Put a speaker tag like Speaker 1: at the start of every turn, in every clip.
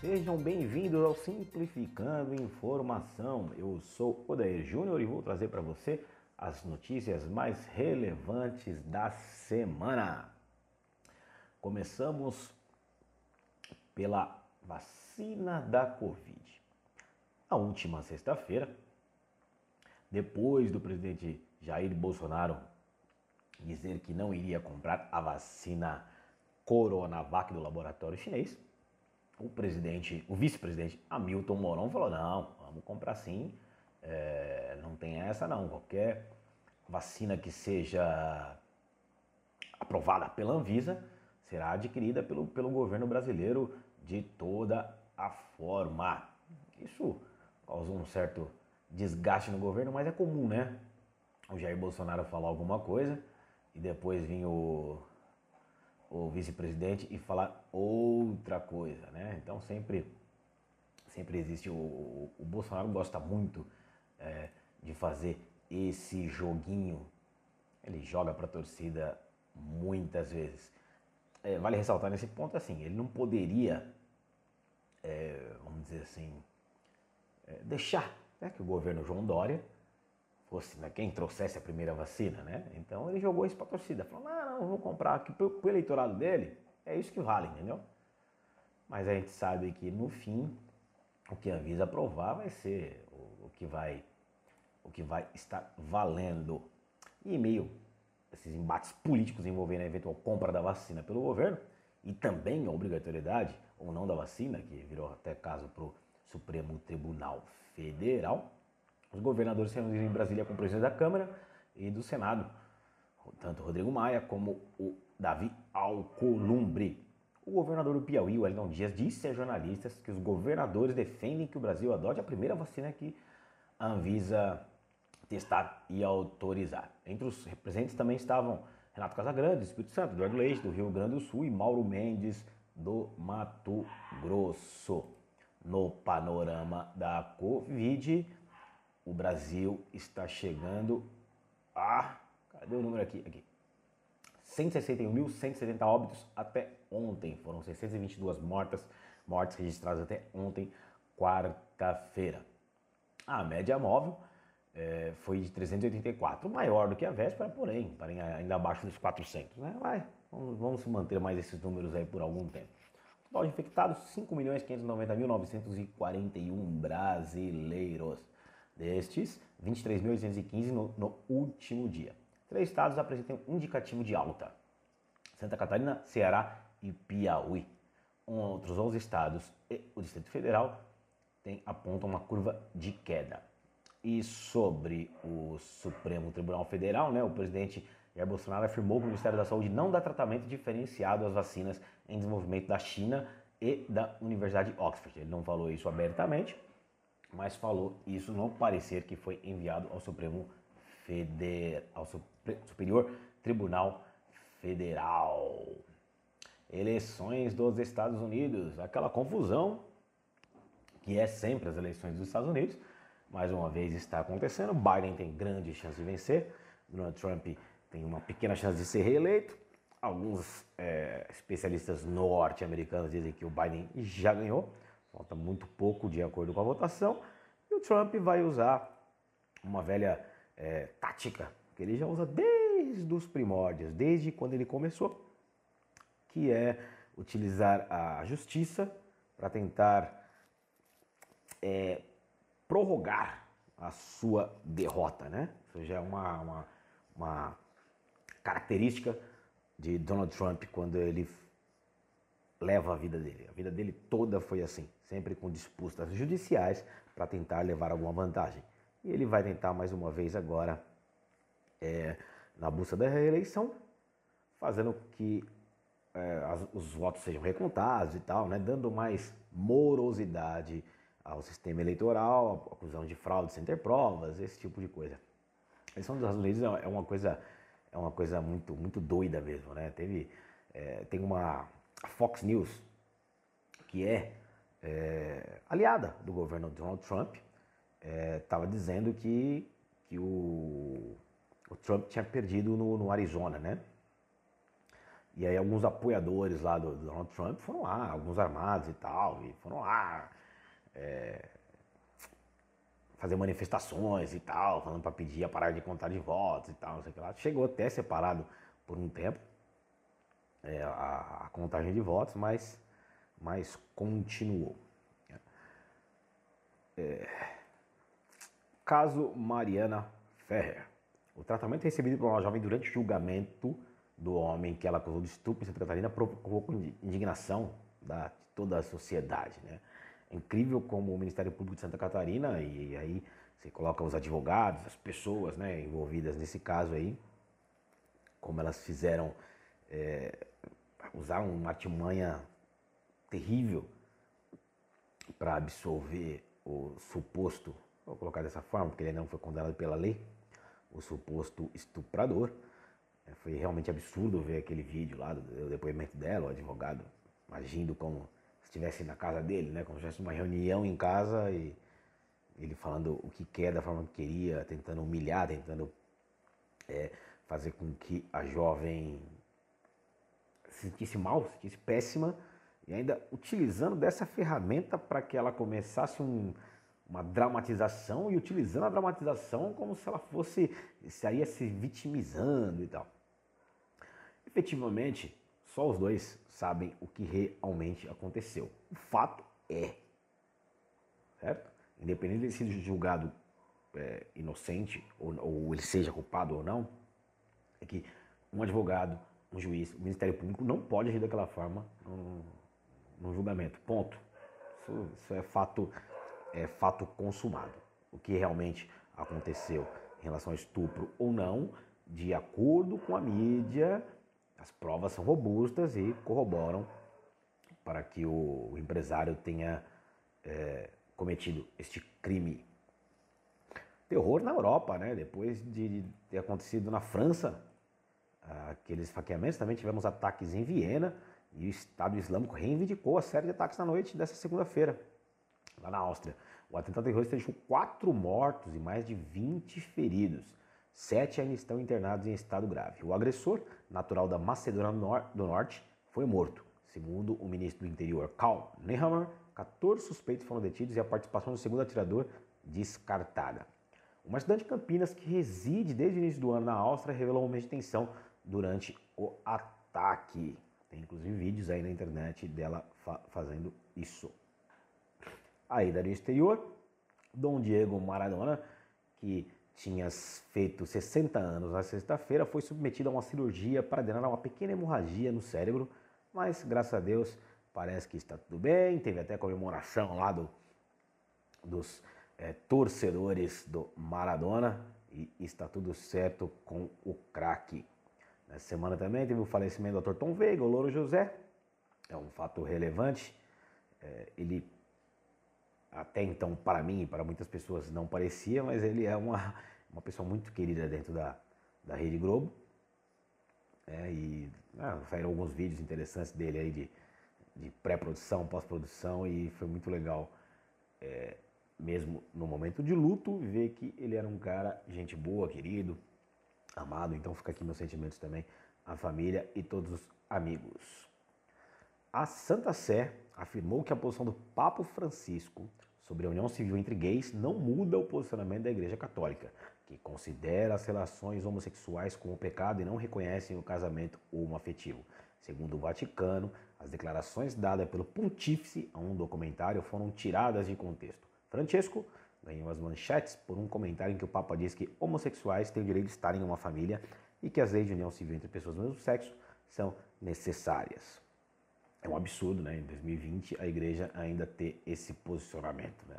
Speaker 1: Sejam bem-vindos ao Simplificando Informação. Eu sou Odair Júnior e vou trazer para você as notícias mais relevantes da semana. Começamos pela vacina da Covid. A última sexta-feira, depois do presidente Jair Bolsonaro dizer que não iria comprar a vacina Coronavac do laboratório chinês, o presidente, o vice-presidente Hamilton Mourão falou: não, vamos comprar sim, é, não tem essa não. Qualquer vacina que seja aprovada pela Anvisa será adquirida pelo, pelo governo brasileiro de toda a forma. Isso causou um certo desgaste no governo, mas é comum, né? O Jair Bolsonaro falar alguma coisa e depois vir o, o vice-presidente e falar outra coisa, né? Então sempre, sempre existe o, o, o Bolsonaro gosta muito é, de fazer esse joguinho. Ele joga para a torcida muitas vezes. É, vale ressaltar nesse ponto assim, ele não poderia, é, vamos dizer assim, é, deixar né, que o governo João Dória fosse né, quem trouxesse a primeira vacina, né? Então ele jogou isso para a torcida, falou, não, não, vou comprar aqui pro, pro eleitorado dele, é isso que vale, entendeu? Mas a gente sabe que no fim o que a aprovar vai ser o, o que vai o que vai estar valendo. E meio esses embates políticos envolvendo a eventual compra da vacina pelo governo e também a obrigatoriedade ou não da vacina, que virou até caso para o Supremo Tribunal Federal, os governadores se reuniram em Brasília com o presidente da Câmara e do Senado, tanto Rodrigo Maia como o Davi Alcolumbre. O governador do Piauí, Wellington Dias, disse a jornalistas que os governadores defendem que o Brasil adote a primeira vacina que a Anvisa testar e autorizar. Entre os representantes também estavam Renato Casagrande, do Espírito Santo, Eduardo Leite, do Rio Grande do Sul e Mauro Mendes, do Mato Grosso. No panorama da Covid, o Brasil está chegando a. Cadê o número aqui? Aqui. 161.170 óbitos até ontem. Foram 622 mortas, mortes registradas até ontem, quarta-feira. A média móvel é, foi de 384, maior do que a véspera, porém, porém ainda abaixo dos 400. Né? Vai, vamos, vamos manter mais esses números aí por algum tempo. Total de infectados, 5.590.941 brasileiros. Destes, 23.815 no, no último dia. Três estados apresentam indicativo de alta. Santa Catarina, Ceará e Piauí. Outros 11 estados e o Distrito Federal tem, apontam uma curva de queda. E sobre o Supremo Tribunal Federal, né, o presidente Jair Bolsonaro afirmou que o Ministério da Saúde não dá tratamento diferenciado às vacinas em desenvolvimento da China e da Universidade de Oxford. Ele não falou isso abertamente, mas falou isso no parecer que foi enviado ao Supremo Federal, ao Superior Tribunal Federal. Eleições dos Estados Unidos, aquela confusão que é sempre as eleições dos Estados Unidos mais uma vez está acontecendo. Biden tem grande chance de vencer, Donald Trump tem uma pequena chance de ser reeleito. Alguns é, especialistas norte-americanos dizem que o Biden já ganhou, falta muito pouco de acordo com a votação. E o Trump vai usar uma velha é, tática que ele já usa desde os primórdios, desde quando ele começou, que é utilizar a justiça para tentar é, prorrogar a sua derrota, né? Isso já é uma, uma, uma característica de Donald Trump quando ele leva a vida dele. A vida dele toda foi assim, sempre com disputas judiciais para tentar levar alguma vantagem. E ele vai tentar mais uma vez agora, é, na busca da reeleição, fazendo que é, as, os votos sejam recontados e tal, né? Dando mais morosidade ao sistema eleitoral, acusão de fraude sem ter provas, esse tipo de coisa. A eleição dos Unidos é uma coisa, é uma coisa muito, muito doida mesmo, né? Teve, é, tem uma Fox News que é, é aliada do governo Donald Trump, estava é, dizendo que, que o, o Trump tinha perdido no, no Arizona, né? E aí alguns apoiadores lá do, do Donald Trump foram lá, alguns armados e tal, e foram lá é, fazer manifestações e tal, falando para pedir a parar de contar de votos e tal, não sei o que lá. Chegou até separado por um tempo é, a, a, contagem de votos, mas, mas continuou. É, caso Mariana Ferrer. O tratamento recebido por uma jovem durante o julgamento do homem que ela acusou de estupro em Santa Catarina provocou indignação da, de toda a sociedade. Né? É incrível como o Ministério Público de Santa Catarina, e, e aí você coloca os advogados, as pessoas né, envolvidas nesse caso aí, como elas fizeram, é, usar uma artimanha terrível para absolver o suposto, vou colocar dessa forma, porque ele não foi condenado pela lei, o suposto estuprador. É, foi realmente absurdo ver aquele vídeo lá do depoimento dela, o advogado agindo como se estivesse na casa dele, né? como se tivesse uma reunião em casa e ele falando o que quer da forma que queria, tentando humilhar, tentando é, fazer com que a jovem se sentisse mal, se sentisse péssima e ainda utilizando dessa ferramenta para que ela começasse um, uma dramatização e utilizando a dramatização como se ela fosse, estaria se vitimizando e tal. Efetivamente, só os dois sabem o que realmente aconteceu. O fato é, certo? Independente de ser julgado é, inocente ou, ou ele seja culpado ou não, é que um advogado, um juiz, o Ministério Público não pode agir daquela forma no, no julgamento. Ponto. Isso, isso é fato é fato consumado. O que realmente aconteceu em relação ao estupro ou não, de acordo com a mídia, as provas são robustas e corroboram para que o empresário tenha é, cometido este crime. Terror na Europa, né? Depois de ter acontecido na França, aqueles esfaqueamentos, também tivemos ataques em Viena e o Estado Islâmico reivindicou a série de ataques na noite dessa segunda-feira lá na Áustria. O atentado terrorista deixou quatro mortos e mais de 20 feridos. Sete ainda estão internados em estado grave. O agressor, natural da Macedônia do Norte, foi morto. Segundo o ministro do Interior, Karl Nehammer, 14 suspeitos foram detidos e a participação do segundo atirador descartada. Uma estudante de Campinas que reside desde o início do ano na Áustria revelou um momento de tensão durante o ataque. Tem inclusive vídeos aí na internet dela fa fazendo isso a ida do exterior. Dom Diego Maradona, que tinha feito 60 anos na sexta-feira, foi submetido a uma cirurgia para drenar uma pequena hemorragia no cérebro, mas graças a Deus parece que está tudo bem. Teve até comemoração lá do, dos é, torcedores do Maradona e está tudo certo com o craque. Nessa semana também teve o falecimento do ator Tom Veiga, o Louro José. É um fato relevante. É, ele até então para mim e para muitas pessoas não parecia, mas ele é uma, uma pessoa muito querida dentro da, da Rede Globo. É, e ah, saíram alguns vídeos interessantes dele aí de, de pré-produção, pós-produção e foi muito legal, é, mesmo no momento de luto, ver que ele era um cara, gente boa, querido, amado. Então fica aqui meus sentimentos também à família e todos os amigos. A Santa Sé afirmou que a posição do Papa Francisco sobre a união civil entre gays não muda o posicionamento da Igreja Católica, que considera as relações homossexuais como pecado e não reconhecem o casamento homoafetivo. Segundo o Vaticano, as declarações dadas pelo pontífice a um documentário foram tiradas de contexto. Francesco ganhou as manchetes por um comentário em que o Papa diz que homossexuais têm o direito de estar em uma família e que as leis de união civil entre pessoas do mesmo sexo são necessárias é um absurdo, né? Em 2020 a igreja ainda ter esse posicionamento, né?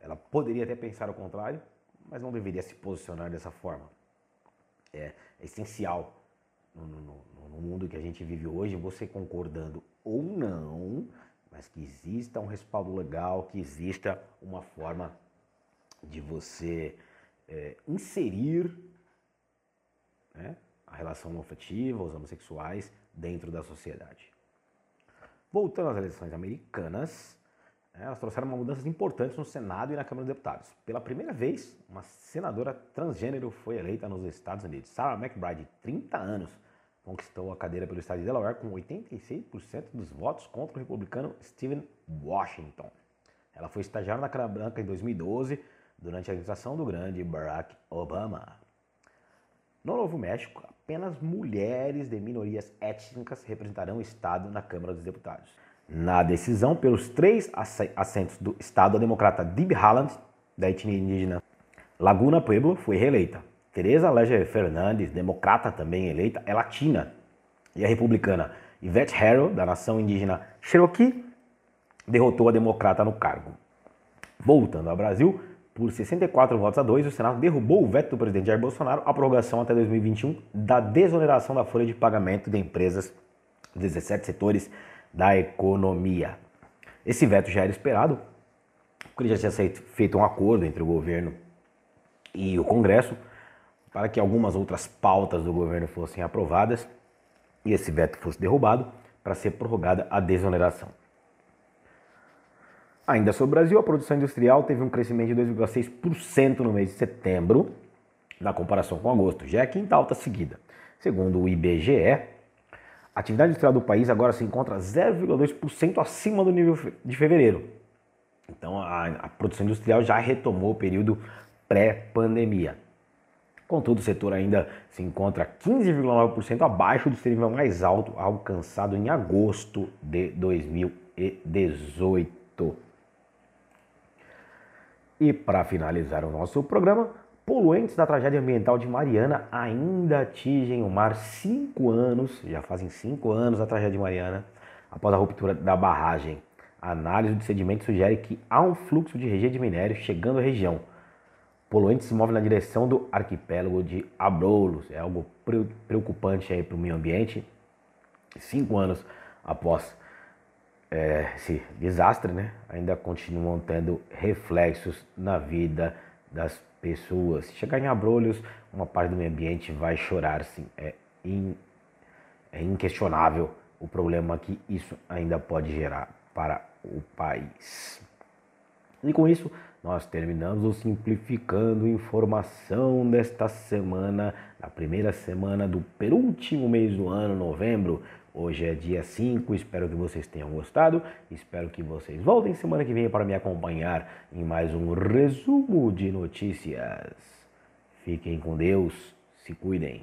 Speaker 1: Ela poderia até pensar o contrário, mas não deveria se posicionar dessa forma. É, é essencial no, no, no, mundo que a gente vive hoje, você concordando ou não, mas que exista um respaldo legal, que exista uma forma de você é, inserir né, a relação afetiva, os homossexuais, dentro da sociedade. Voltando às eleições americanas, né, elas trouxeram uma mudanças importantes no Senado e na Câmara dos Deputados. Pela primeira vez, uma senadora transgênero foi eleita nos Estados Unidos. Sarah McBride, de 30 anos, conquistou a cadeira pelo estado de Delaware com 86% dos votos contra o republicano Stephen Washington. Ela foi estagiária na Câmara Branca em 2012, durante a administração do grande Barack Obama. No Novo México, apenas mulheres de minorias étnicas representarão o Estado na Câmara dos Deputados. Na decisão pelos três assentos do Estado, a democrata Dib Haaland, da etnia indígena Laguna Pueblo, foi reeleita. Teresa Leger Fernandes, democrata também eleita, é latina. E a republicana Yvette Harrow, da nação indígena Cherokee, derrotou a democrata no cargo. Voltando ao Brasil, por 64 votos a 2, o Senado derrubou o veto do presidente Jair Bolsonaro à prorrogação até 2021 da desoneração da folha de pagamento de empresas dos 17 setores da economia. Esse veto já era esperado, porque já tinha feito um acordo entre o governo e o Congresso para que algumas outras pautas do governo fossem aprovadas e esse veto fosse derrubado para ser prorrogada a desoneração. Ainda sobre o Brasil, a produção industrial teve um crescimento de 2,6% no mês de setembro, na comparação com agosto, já é a quinta alta seguida. Segundo o IBGE, a atividade industrial do país agora se encontra 0,2% acima do nível de fevereiro. Então a, a produção industrial já retomou o período pré-pandemia. Contudo, o setor ainda se encontra 15,9% abaixo do seu nível mais alto alcançado em agosto de 2018. E para finalizar o nosso programa, poluentes da tragédia ambiental de Mariana ainda atingem o mar cinco anos, já fazem cinco anos a tragédia de Mariana, após a ruptura da barragem. A análise do sedimento sugere que há um fluxo de rejeito de minério chegando à região, poluente se move na direção do arquipélago de Abrolhos. É algo preocupante aí para o meio ambiente. Cinco anos após é, esse desastre, né, ainda continuam tendo reflexos na vida das pessoas. Se chegar em Abrolhos, uma parte do meio ambiente vai chorar, sim. É, in, é inquestionável o problema que isso ainda pode gerar para o país. E com isso, nós terminamos o Simplificando Informação desta semana, na primeira semana do penúltimo mês do ano, novembro. Hoje é dia 5, espero que vocês tenham gostado. Espero que vocês voltem semana que vem para me acompanhar em mais um resumo de notícias. Fiquem com Deus, se cuidem.